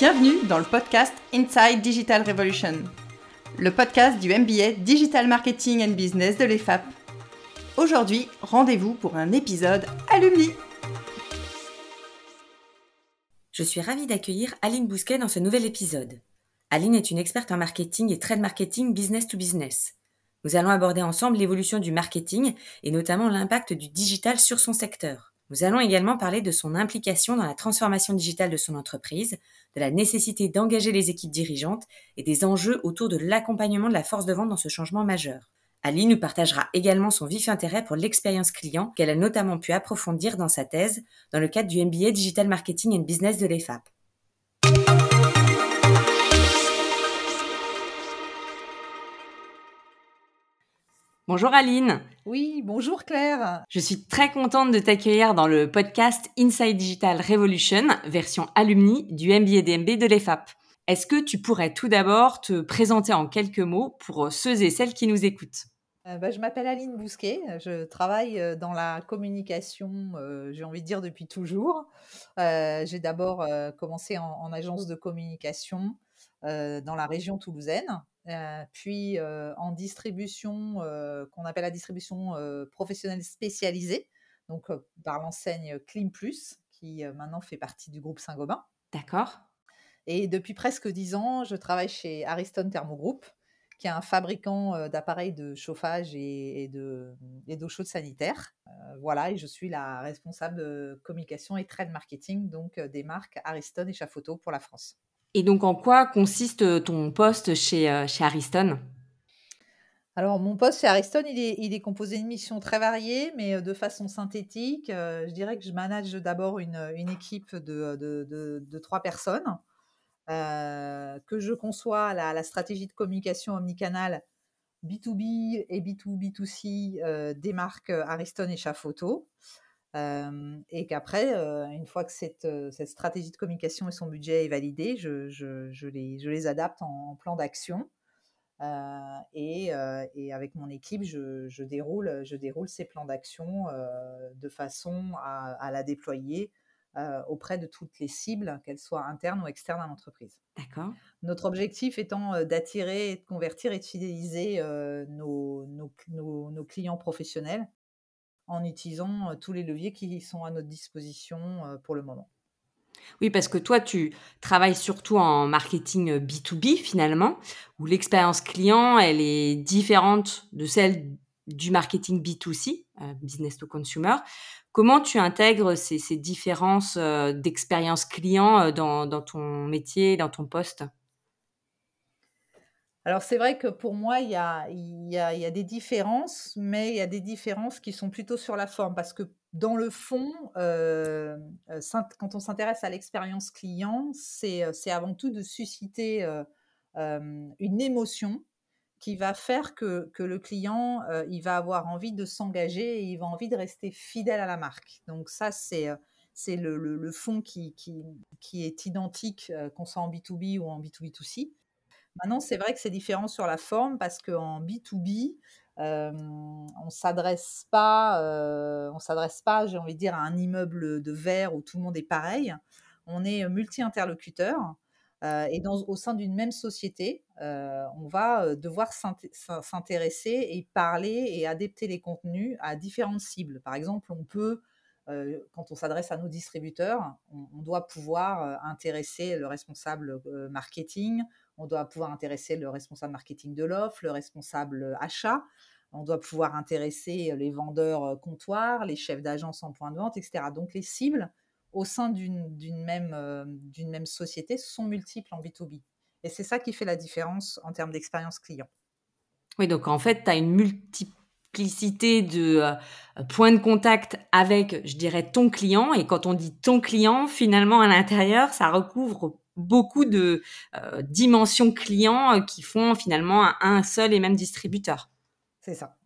Bienvenue dans le podcast Inside Digital Revolution, le podcast du MBA Digital Marketing and Business de l'EFAP. Aujourd'hui, rendez-vous pour un épisode alumni. Je suis ravie d'accueillir Aline Bousquet dans ce nouvel épisode. Aline est une experte en marketing et trade marketing business to business. Nous allons aborder ensemble l'évolution du marketing et notamment l'impact du digital sur son secteur. Nous allons également parler de son implication dans la transformation digitale de son entreprise, de la nécessité d'engager les équipes dirigeantes et des enjeux autour de l'accompagnement de la force de vente dans ce changement majeur. Ali nous partagera également son vif intérêt pour l'expérience client qu'elle a notamment pu approfondir dans sa thèse dans le cadre du MBA Digital Marketing and Business de l'EFAP. Bonjour Aline. Oui, bonjour Claire. Je suis très contente de t'accueillir dans le podcast Inside Digital Revolution, version alumni du MBA DMB de l'EFAP. Est-ce que tu pourrais tout d'abord te présenter en quelques mots pour ceux et celles qui nous écoutent? Euh, bah, je m'appelle Aline Bousquet, je travaille euh, dans la communication, euh, j'ai envie de dire depuis toujours. j'ai d'abord commencé en, agence de communication dans la région toulousaine, puis en distribution qu'on appelle la distribution professionnelle spécialisée, donc par l'enseigne Clim Plus, qui maintenant fait partie du groupe Saint-Gobain. D'accord. Et depuis presque dix ans, je travaille chez Ariston Thermogroup, qui est un fabricant d'appareils de chauffage et, d'eau chaude sanitaire. voilà, et je suis la responsable de communication et trade marketing donc des marques Ariston et Chafoto pour la France. Et donc, en quoi consiste ton poste chez, euh, chez Ariston? Alors, mon poste chez Ariston, il est, composé de missions très variées, mais euh, de façon synthétique. Euh, je dirais que je manage d'abord une, équipe de, de, trois personnes, que je conçois la, la, stratégie de communication omnicanal B2B et B2B2C des marques Ariston et Chafoto et qu'après, une fois que cette, cette, stratégie de communication et son budget est validé, je, je, je les, je les adapte en, plan d'action. Et, et, avec mon équipe, je, déroule, je déroule ces plans d'action de façon à, à la déployer auprès de toutes les cibles, qu'elles soient internes ou externes à l'entreprise. D'accord. Notre objectif étant d'attirer, de convertir et de fidéliser nos, nos, nos, nos, clients professionnels en utilisant tous les leviers qui sont à notre disposition pour le moment. Oui, parce que toi, tu travailles surtout en marketing B2B finalement, où l'expérience client, elle est différente de celle du marketing B2C, business to consumer. Comment tu intègres ces, différences d'expérience client dans, ton métier, dans ton poste? Alors c'est vrai que pour moi, il y a, y, a, y a, des différences, mais il y a des différences qui sont plutôt sur la forme, parce que dans le fond, euh, euh, quand on s'intéresse à l'expérience client, c'est avant tout de susciter euh, une émotion qui va faire que, que le client, il va avoir envie de s'engager et il va envie de rester fidèle à la marque. Donc ça, c'est c'est le, le, le, fond qui, qui, qui est identique, qu'on soit en B2B ou en B2B2C. Maintenant, c'est vrai que c'est différent sur la forme parce qu'en B2B, euh, on s'adresse pas, on s'adresse pas, j'ai envie de dire, à un immeuble de verre où tout le monde est pareil. On est multi-interlocuteur. Et dans, au sein d'une même société, on va devoir s'intéresser et parler et adapter les contenus à différentes cibles. Par exemple, on peut, quand on s'adresse à nos distributeurs, on doit pouvoir intéresser le responsable marketing, on doit pouvoir intéresser le responsable marketing de l'offre, le responsable achat. On doit pouvoir intéresser les vendeurs comptoirs, les chefs d'agence en point de vente, etc. Donc les cibles au sein d'une même, même société sont multiples en B2B. Et c'est ça qui fait la différence en termes d'expérience client. Oui, donc en fait, tu as une multiplicité de points de contact avec, je dirais, ton client. Et quand on dit ton client, finalement, à l'intérieur, ça recouvre beaucoup de euh, dimensions clients euh, qui font finalement un, seul et même distributeur. C'est ça.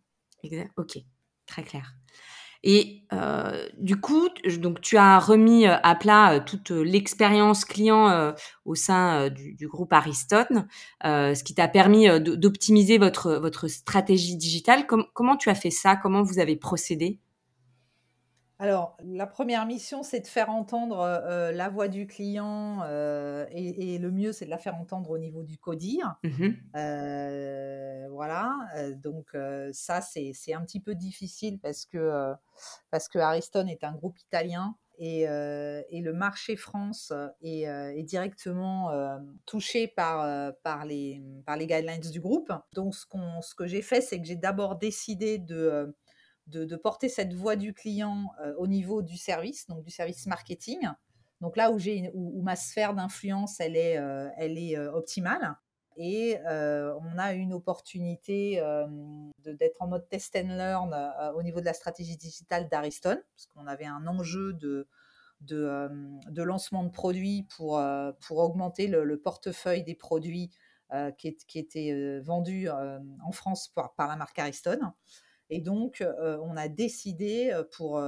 Ok, très clair. Et euh, du coup, donc tu as remis à plat toute l'expérience client au sein du, groupe Aristote, ce qui t'a permis d'optimiser votre, votre stratégie digitale. comment tu as fait ça? Comment vous avez procédé? Alors, la première mission, c'est de faire entendre euh, la voix du client euh, et, le mieux, c'est de la faire entendre au niveau du codir. Mmh euh, voilà, donc ça, c'est un petit peu difficile parce que, parce que Ariston est un groupe italien et, et le marché France est, est directement touché par, par, les, par les guidelines du groupe. Donc, ce, ce que j'ai fait, c'est que j'ai d'abord décidé de de, porter cette voix du client euh, au niveau du service, donc du service marketing. Donc là où, j'ai, où, ma sphère d'influence, elle est, euh, elle est euh, optimale. Et on a une opportunité d'être en mode test and learn au niveau de la stratégie digitale d'Ariston, parce qu'on avait un enjeu de, de, lancement de produits pour, pour augmenter le, portefeuille des produits qui, qui étaient vendus en France par, par la marque Ariston. Et donc, on a décidé pour,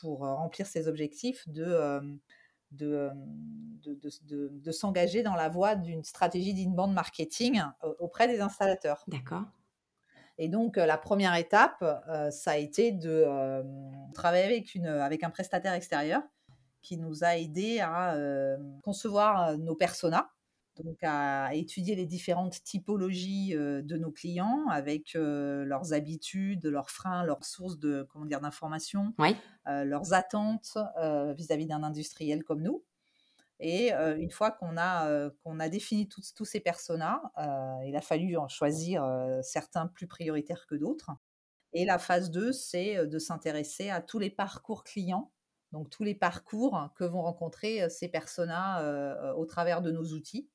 pour remplir ces objectifs de, de, de, de, s'engager dans la voie d'une stratégie d'inbound marketing auprès des installateurs. D'accord. Et donc, la première étape, ça a été de travailler avec, une, avec un prestataire extérieur qui nous a aidé à concevoir nos personas donc à étudier les différentes typologies de nos clients avec leurs habitudes, leurs freins, leurs sources de comment dire d'information, leurs attentes vis-à-vis d'un industriel comme nous. Et une fois qu'on a qu'on a défini tous, tous ces personas, il a fallu en choisir certains plus prioritaires que d'autres. Et la phase 2, c'est de s'intéresser à tous les parcours clients donc tous les parcours que vont rencontrer ces personas au travers de nos outils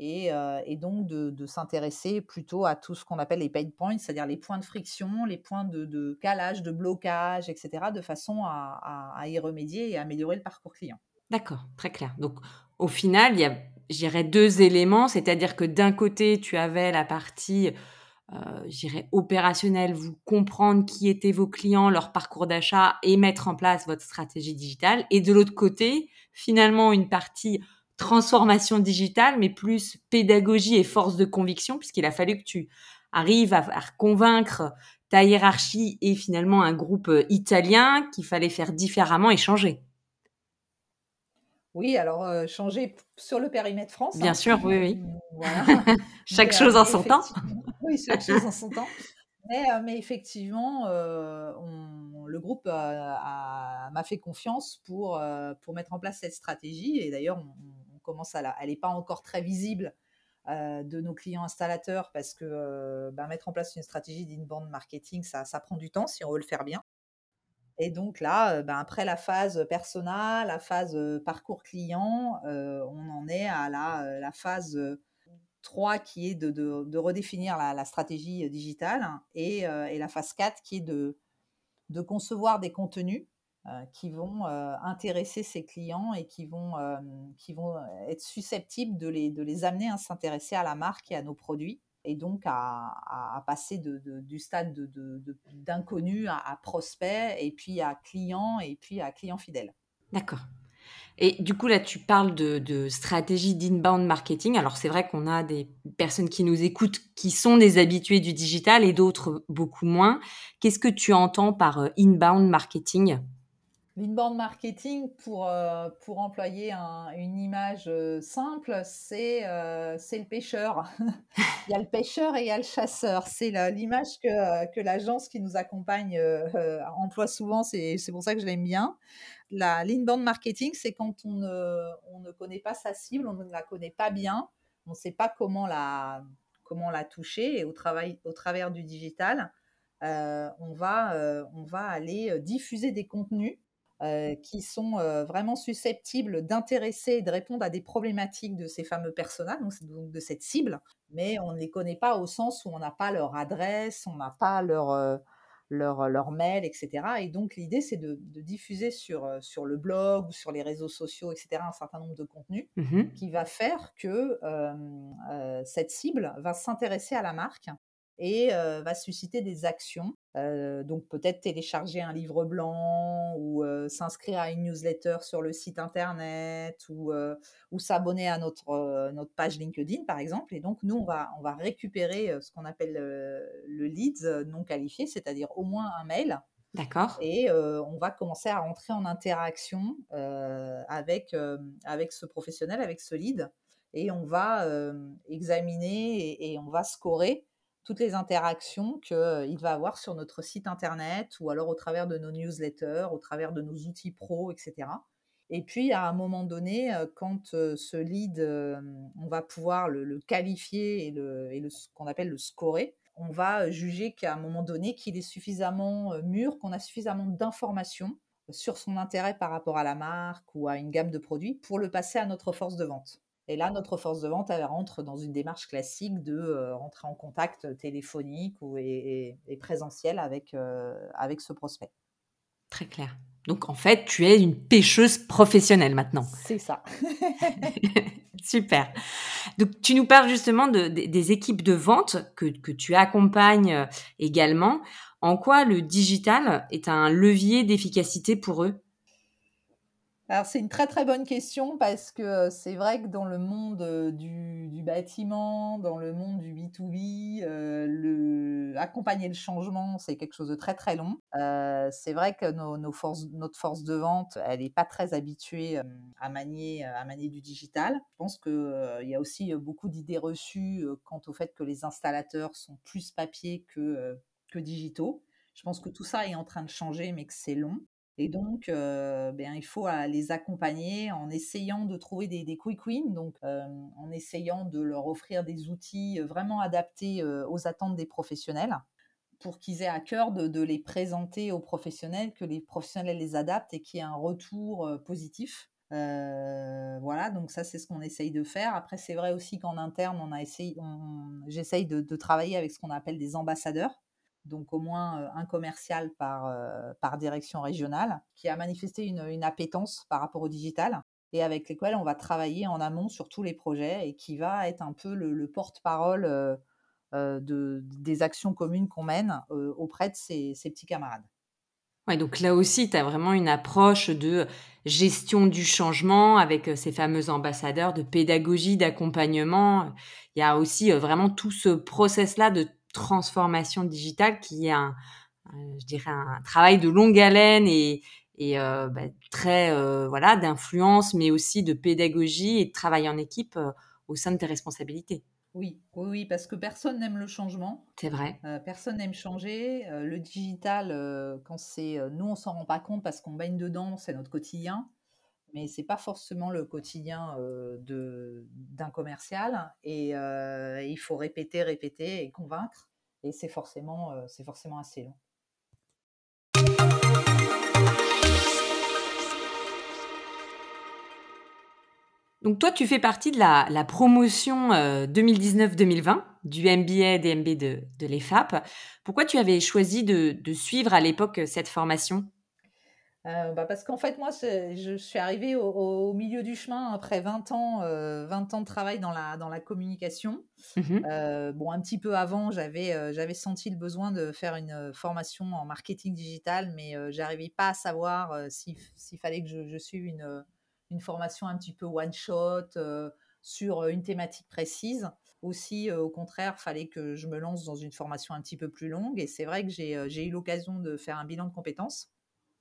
et, donc de, s'intéresser plutôt à tout ce qu'on appelle les pain points, c'est-à-dire les points de friction, les points de, calage, de blocage, etc., de façon à, y remédier et à améliorer le parcours client. D'accord, très clair. Donc au final, il y a, j'irais, deux éléments, c'est-à-dire que d'un côté, tu avais la partie, euh, opérationnelle, vous comprendre qui étaient vos clients, leur parcours d'achat et mettre en place votre stratégie digitale, et de l'autre côté, finalement, une partie transformation digitale, mais plus pédagogie et force de conviction, puisqu'il a fallu que tu arrives à, convaincre ta hiérarchie et finalement un groupe euh, italien qu'il fallait faire différemment et changer. Oui, alors euh, changer sur le périmètre France. Bien hein. sûr, oui, oui. chaque chose en son temps. Oui, chaque chose en son temps. Mais, euh, effectivement, le groupe m'a fait confiance pour, pour mettre en place cette stratégie. Et d'ailleurs, on, commence à elle n'est pas encore très visible euh, de nos clients installateurs parce que euh, bah, mettre en place une stratégie d'inbound marketing, ça, prend du temps si on veut le faire bien. Et donc là, euh, bah, après la phase persona, la phase parcours client, on en est à la, phase 3 qui est de, redéfinir la, stratégie digitale et, la phase 4 qui est de, concevoir des contenus qui vont euh, intéresser ses clients et qui vont, euh, qui vont être susceptibles de les, de les amener à s'intéresser à la marque et à nos produits et donc à, passer de, du stade d'inconnu à, à, prospect et puis à client et puis à client fidèle. D'accord. Et du coup, là, tu parles de, de stratégie d'inbound marketing. Alors, c'est vrai qu'on a des personnes qui nous écoutent qui sont des habitués du digital et d'autres beaucoup moins. Qu'est-ce que tu entends par inbound marketing? L'inbound marketing, pour, euh, pour employer une image euh, simple, euh, c'est le pêcheur. il y a le pêcheur et il y a le chasseur. C'est l'image que, que l'agence qui nous accompagne emploie souvent. C'est pour ça que je l'aime bien. L'inbound marketing, c'est quand on ne, on ne connaît pas sa cible, on ne la connaît pas bien, on ne sait pas comment la, comment la toucher. Et au, travail, au travers du digital, on, va, on va aller diffuser des contenus euh, qui sont euh, vraiment susceptibles d'intéresser et de répondre à des problématiques de ces fameux personnages, donc, de cette cible, mais on ne les connaît pas au sens où on n'a pas leur adresse, on n'a pas leur, euh, leur, leur, mail, etc. Et donc l'idée, c'est de, diffuser sur, sur le blog ou sur les réseaux sociaux, etc., un certain nombre de contenus mmh qui va faire que cette cible va s'intéresser à la marque et va susciter des actions. donc peut-être télécharger un livre blanc ou s'inscrire à une newsletter sur le site internet ou, ou s'abonner à notre, notre page LinkedIn par exemple. Et donc nous, on va, on va récupérer ce qu'on appelle le leads non qualifié, c'est-à-dire au moins un mail D'accord. Et on va commencer à rentrer en interaction avec, avec ce professionnel, avec ce lead. Et on va examiner et, on va scorer toutes les interactions qu'il va avoir sur notre site internet ou alors au travers de nos newsletters, au travers de nos outils pro, etc. Et puis, à un moment donné, quand ce lead, on va pouvoir le, qualifier et, le, et ce qu'on appelle le scorer, on va juger qu'à un moment donné, qu'il est suffisamment mûr, qu'on a suffisamment d'informations sur son intérêt par rapport à la marque ou à une gamme de produits pour le passer à notre force de vente. Et là, notre force de vente, elle rentre dans une démarche classique de rentrer en contact téléphonique ou, et, présentiel avec, avec ce prospect. Très clair. Donc en fait, tu es une pêcheuse professionnelle maintenant. C'est ça. Super. Donc tu nous parles justement de, des équipes de vente que, que tu accompagnes euh, également. En quoi le digital est un levier d'efficacité pour eux? Alors c'est une très très bonne question parce que c'est vrai que dans le monde du, bâtiment, dans le monde du B2B, le, accompagner le changement, c'est quelque chose de très très long. c'est vrai que nos, forces, notre force de vente, elle n'est pas très habituée à manier, à manier du digital. Je pense qu'il y a aussi beaucoup d'idées reçues quant au fait que les installateurs sont plus papier que, que digitaux. Je pense que tout ça est en train de changer, mais que c'est long. Et donc, ben, il faut les accompagner en essayant de trouver des, quick wins, donc en essayant de leur offrir des outils vraiment adaptés aux attentes des professionnels pour qu'ils aient à cœur de, les présenter aux professionnels, que les professionnels les adaptent et qu'il y ait un retour positif. voilà, donc ça c'est ce qu'on essaye de faire. Après, c'est vrai aussi qu'en interne, on a essayé, j'essaye de, travailler avec ce qu'on appelle des ambassadeurs donc au moins un commercial par, par direction régionale, qui a manifesté une, appétence par rapport au digital et avec lesquels on va travailler en amont sur tous les projets et qui va être un peu le, porte-parole de, des actions communes qu'on mène auprès de ses, petits camarades. Ouais, donc là aussi, tu as vraiment une approche de gestion du changement avec ces fameux ambassadeurs, de pédagogie, d'accompagnement. Il y a aussi vraiment tout ce process-là de transformation digitale qui est un, je dirais, un travail de longue haleine et, et euh, bah, très euh, voilà d'influence, mais aussi de pédagogie et de travail en équipe euh, au sein de tes responsabilités. Oui, oui, oui, parce que personne n'aime le changement. C'est vrai. personne n'aime changer. le digital, quand c'est nous, on s'en rend pas compte parce qu'on baigne dedans, c'est notre quotidien mais c'est pas forcément le quotidien de d'un commercial et il faut répéter, répéter et convaincre et c'est forcément c'est forcément assez long. Donc toi, tu fais partie de la, promotion 2019-2020 du MBA DMB de, de l'EFAP. Pourquoi tu avais choisi de suivre à l'époque cette formation? Euh, bah, parce qu'en fait, moi, je suis arrivée au, milieu du chemin après 20 ans, 20 euh, ans de travail dans la, dans la communication. Mmh euh, bon, un petit peu avant, j'avais j'avais senti le besoin de faire une formation en marketing digital, mais j'arrivais pas à savoir s'il fallait que je, je suive une, une, formation un petit peu one-shot sur une thématique précise. Aussi, au contraire, fallait que je me lance dans une formation un petit peu plus longue. Et c'est vrai que j'ai eu l'occasion de faire un bilan de compétences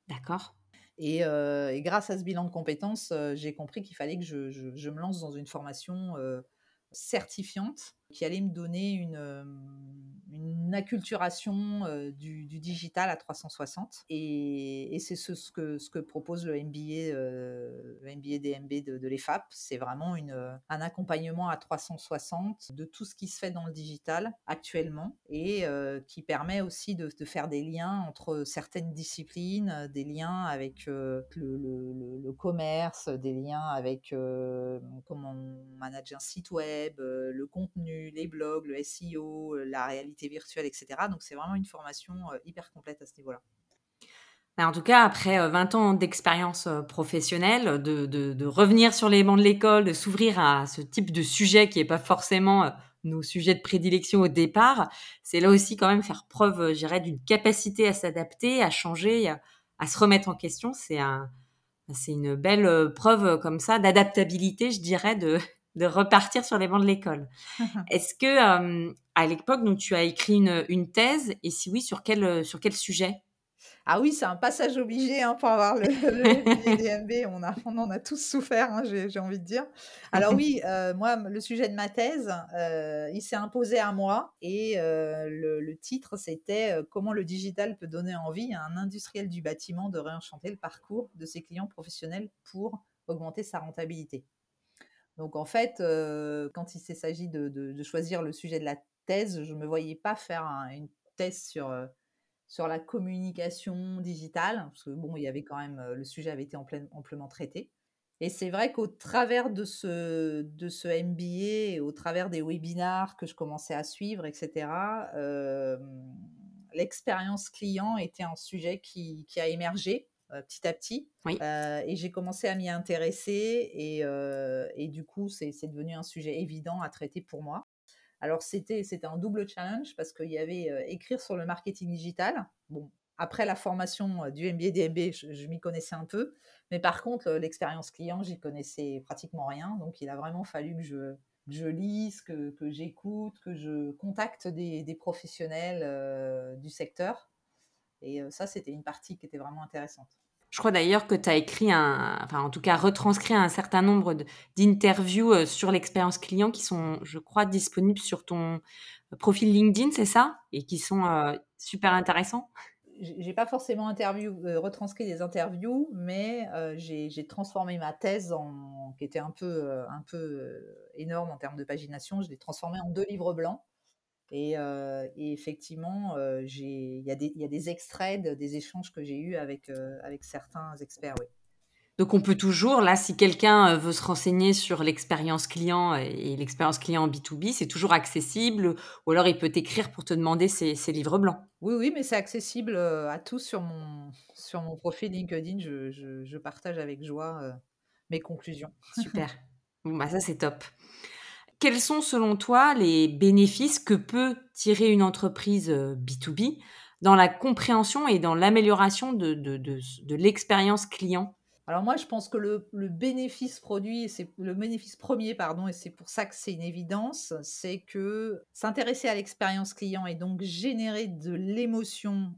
D'accord. Et, grâce à ce bilan de compétences, j'ai compris qu'il fallait que je, me lance dans une formation certifiante qui allait me donner une, une acculturation du, digital à 360. Et, c'est ce, que, ce que propose le MBA, le MBA DMB de, l'EFAP. C'est vraiment une, un accompagnement à 360 de tout ce qui se fait dans le digital actuellement et qui permet aussi de, faire des liens entre certaines disciplines, des liens avec le, le, commerce, des liens avec comment on manage un site web, le contenu les blogs, le SEO, euh, la réalité virtuelle, etc. Donc c'est vraiment une formation euh, hyper complète à ce niveau-là. Bah, en tout cas, après 20 euh, ans d'expérience professionnelle, de, revenir sur les bancs de l'école, de s'ouvrir à ce type de sujet qui n'est pas forcément nos sujets de prédilection au départ, c'est là aussi quand même faire preuve, je d'une capacité à s'adapter, à changer, à, se remettre en question. C'est c'est une belle preuve comme ça d'adaptabilité, je dirais, de, de repartir sur les bancs de l'école. Est-ce que à l'époque, donc tu as écrit une, thèse et si oui, sur quel sur quel sujet? Ah oui, c'est un passage obligé hein, pour avoir le, le DMB. On, a, on en a tous souffert, hein, j'ai envie de dire. Alors oui, euh, moi, le sujet de ma thèse, euh, il s'est imposé à moi et euh, le, titre, c'était Comment le digital peut donner envie à un industriel du bâtiment de réenchanter le parcours de ses clients professionnels pour augmenter sa rentabilité. Donc en fait, quand il s'agit de, choisir le sujet de la thèse, je ne me voyais pas faire une thèse sur la communication digitale, parce que bon, il y avait quand même, le sujet avait été amplement traité. Et c'est vrai qu'au travers de ce, de ce MBA, au travers des webinars que je commençais à suivre, etc., l'expérience client était un sujet qui, a émergé petit à petit. et j'ai commencé à m'y intéresser et, et, du coup, c'est devenu un sujet évident à traiter pour moi. Alors c'était un double challenge parce qu'il y avait euh, écrire sur le marketing digital. Bon, après la formation euh, du MBA DMB, je, m'y connaissais un peu, mais par contre euh, l'expérience client, j'y connaissais pratiquement rien. Donc il a vraiment fallu que je je lise, que, j'écoute, que je contacte des, professionnels du secteur. Et ça, c'était une partie qui était vraiment intéressante. Je crois d'ailleurs que tu as écrit un, enfin en tout cas retranscrit un certain nombre d'interviews euh, sur l'expérience client qui sont, je crois, disponibles sur ton euh, profil LinkedIn, c'est ça? Et qui sont euh, super intéressants? J'ai pas forcément interview, retranscrit des interviews, mais j'ai transformé ma thèse, en, qui était un peu, un peu énorme en termes de pagination, je l'ai transformée en deux livres blancs. Et, effectivement, il y, a des extraits des échanges que j'ai eus avec, avec certains experts. Oui. Donc on peut toujours, là, si quelqu'un veut se renseigner sur l'expérience client et l'expérience client en B2B, c'est toujours accessible, ou alors il peut t'écrire pour te demander ses, livres blancs. Oui, oui, mais c'est accessible à tous sur mon, sur mon profil LinkedIn. Je, je partage avec joie mes conclusions. Super. Bon, bah ça c'est top. Quels sont selon toi les bénéfices que peut tirer une entreprise B2B dans la compréhension et dans l'amélioration de, l'expérience client? Alors moi, je pense que le, bénéfice produit, le bénéfice premier, pardon, et c'est pour ça que c'est une évidence, c'est que s'intéresser à l'expérience client et donc générer de l'émotion,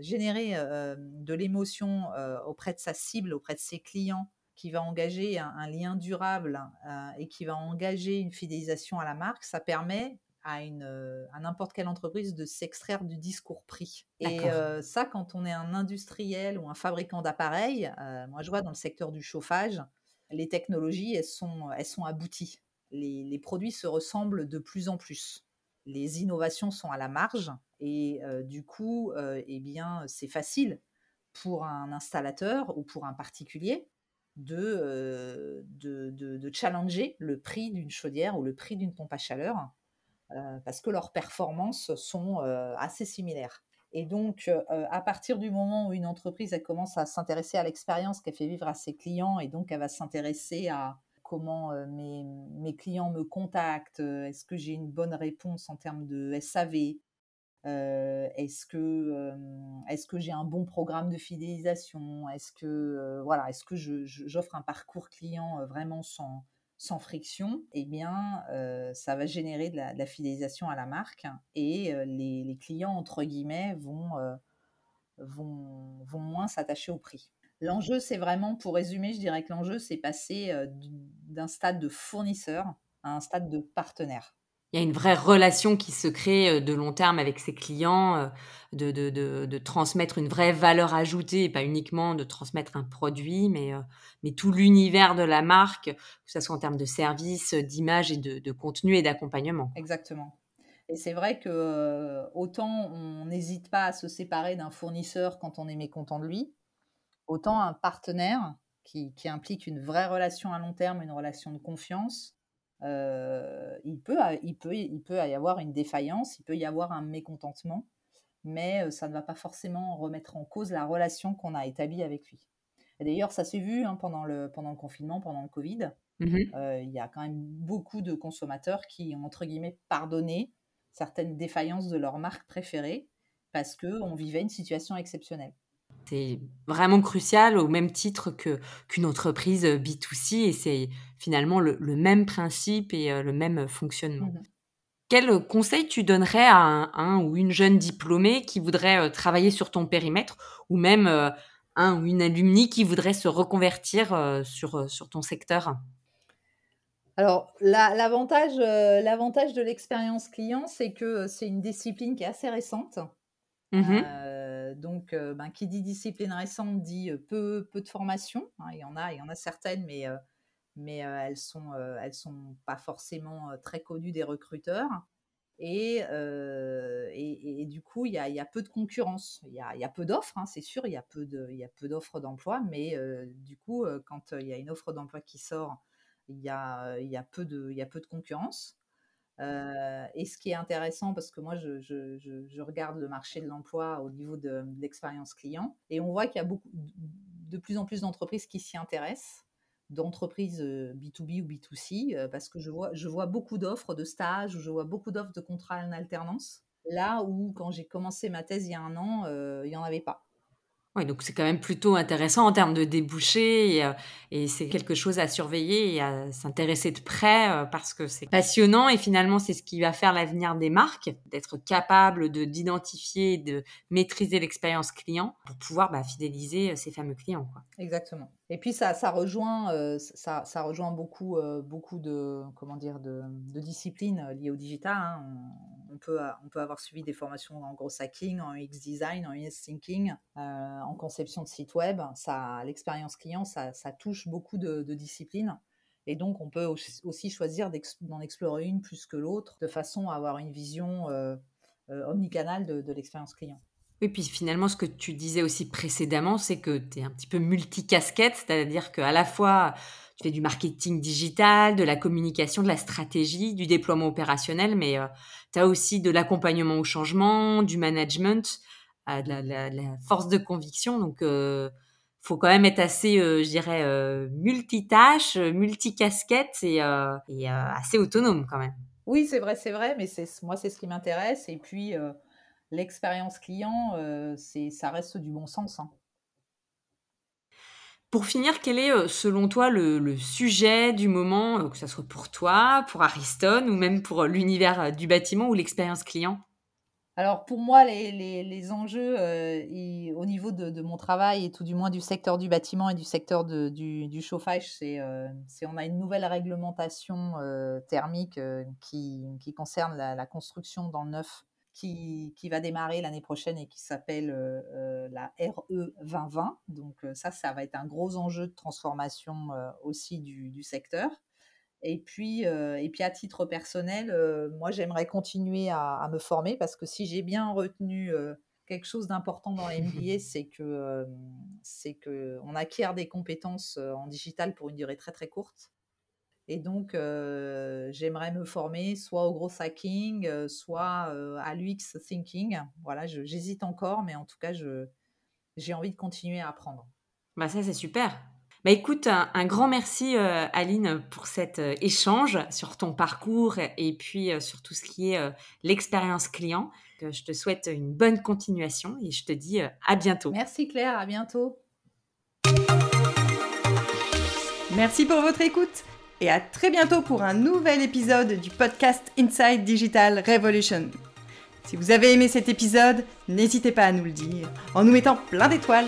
générer de l'émotion auprès de sa cible, auprès de ses clients, qui va engager un, lien durable euh, et qui va engager une fidélisation à la marque, ça permet à, une, euh, à n'importe quelle entreprise de s'extraire du discours prix. Et euh, ça, quand on est un industriel ou un fabricant d'appareils, moi je vois dans le secteur du chauffage, les technologies, elles sont, elles sont abouties. Les, les produits se ressemblent de plus en plus. Les innovations sont à la marge et du coup, eh bien, c'est facile pour un installateur ou pour un particulier de, de, challenger le prix d'une chaudière ou le prix d'une pompe à chaleur, parce que leurs performances sont assez similaires. Et donc, à partir du moment où une entreprise elle commence à s'intéresser à l'expérience qu'elle fait vivre à ses clients, et donc elle va s'intéresser à comment mes, mes, clients me contactent, est-ce que j'ai une bonne réponse en termes de SAV, est-ce que, est que j'ai un bon programme de fidélisation? Est-ce que, voilà, est-ce que j'offre un parcours client vraiment sans, sans friction? Eh bien, ça va générer de la, fidélisation à la marque et les, clients, entre guillemets, vont, vont, vont moins s'attacher au prix. L'enjeu, c'est vraiment, pour résumer, je dirais que l'enjeu, c'est passer d'un stade de fournisseur à un stade de partenaire il y a une vraie relation qui se crée euh, de long terme avec ses clients, euh, de, transmettre une vraie valeur ajoutée et pas uniquement de transmettre un produit, mais, euh, tout l'univers de la marque, que ce soit en termes de service, d'image et de, contenu et d'accompagnement. Exactement. Et c'est vrai que autant on n'hésite pas à se séparer d'un fournisseur quand on est mécontent de lui, autant un partenaire qui, implique une vraie relation à long terme, une relation de confiance, il, peut, il, peut, il peut y avoir une défaillance, il peut y avoir un mécontentement, mais euh, ça ne va pas forcément remettre en cause la relation qu'on a établie avec lui. D'ailleurs, ça s'est vu hein, pendant, le, pendant le confinement, pendant le Covid. Mmh euh, il y a quand même beaucoup de consommateurs qui ont, entre guillemets, pardonné certaines défaillances de leur marque préférée parce qu'on vivait une situation exceptionnelle. C'est vraiment crucial au même titre que qu'une entreprise euh, B2C et c'est finalement le, même principe et euh, le même fonctionnement. Mmh quel conseil tu donnerais à un, ou une jeune diplômée qui voudrait travailler sur ton périmètre ou même un ou une alumni qui voudrait se reconvertir sur, sur ton secteur? Alors, l'avantage l'avantage de l'expérience client, c'est que c'est une discipline qui est assez récente. Mmh donc, ben, qui dit discipline récente dit peu, peu de formation. Hein. il, y en a, il y en a certaines, mais, mais elles sont, elles sont pas forcément très connues des recruteurs. Et, et, du coup, il y a, y a, peu de concurrence. Il y a, y a peu d'offres, hein, c'est sûr, il y a peu d'offres d'emploi, mais du coup, quand il y a une offre d'emploi qui sort, il y a, y, a peu de, y a peu de concurrence. Et ce qui est intéressant, parce que moi, je, regarde le marché de l'emploi au niveau de, l'expérience client, et on voit qu'il y a beaucoup, de plus en plus d'entreprises qui s'y intéressent, d'entreprises B2B ou B2C, parce que je vois, je vois beaucoup d'offres de stages, je vois beaucoup d'offres de contrats en alternance, là où, quand j'ai commencé ma thèse il y a un an, il n'y en avait pas. Oui, donc c'est quand même plutôt intéressant en termes de débouchés euh, et, c'est quelque chose à surveiller et à s'intéresser de près euh, parce que c'est passionnant et finalement c'est ce qui va faire l'avenir des marques, d'être capable de d'identifier, de maîtriser l'expérience client pour pouvoir bah, fidéliser euh, ces fameux clients. Exactement. Et puis ça, ça rejoint, ça, ça, rejoint beaucoup, beaucoup de, comment dire, de, disciplines liées au digital. Hein peut, on peut avoir suivi des formations en gros hacking, en UX design, en UX thinking, euh, en conception de site web. Ça, l'expérience client, ça, touche beaucoup de, disciplines. Et donc, on peut aussi choisir d'en explorer une plus que l'autre, de façon à avoir une vision euh, euh, omnicanale de, de l'expérience client. Et puis finalement, ce que tu disais aussi précédemment, c'est que tu es un petit peu multicasquette, c'est-à-dire qu'à la fois tu fais du marketing digital, de la communication, de la stratégie, du déploiement opérationnel, mais euh, tu as aussi de l'accompagnement au changement, du management, euh, de, la, force de conviction. Donc, euh, faut quand même être assez, je dirais, multitâche, multicasquette et, et assez autonome quand même. Oui, c'est vrai, c'est vrai, mais moi, c'est ce qui m'intéresse. Et puis, l'expérience client, c'est ça reste du bon sens. Hein. Pour finir, quel est, selon toi, le, sujet du moment, que ce soit pour toi, pour Ariston ou même pour l'univers du bâtiment ou l'expérience client? Alors pour moi, les, enjeux au niveau de, mon travail et tout du moins du secteur du bâtiment et du secteur du, chauffage, c'est on a une nouvelle réglementation thermique qui, concerne la, construction dans le neuf qui, va démarrer l'année prochaine et qui s'appelle euh, euh, la RE 2020. Donc euh, ça, ça va être un gros enjeu de transformation aussi du, secteur. Et puis, et puis à titre personnel, moi j'aimerais continuer à, me former parce que si j'ai bien retenu quelque chose d'important dans l'MBA, c'est que c'est que on acquiert des compétences en digital pour une durée très très courte. Et donc, j'aimerais me former soit au gros hacking, soit à l'UX thinking. Voilà, j'hésite encore, mais en tout cas, j'ai envie de continuer à apprendre. Bah ça, c'est super. Bah écoute, un, grand merci Aline pour cet échange sur ton parcours et puis sur tout ce qui est l'expérience client. Je te souhaite une bonne continuation et je te dis à bientôt. Merci Claire, à bientôt. Merci pour votre écoute et à très bientôt pour un nouvel épisode du podcast Inside Digital Revolution. Si vous avez aimé cet épisode, n'hésitez pas à nous le dire en nous mettant plein d'étoiles.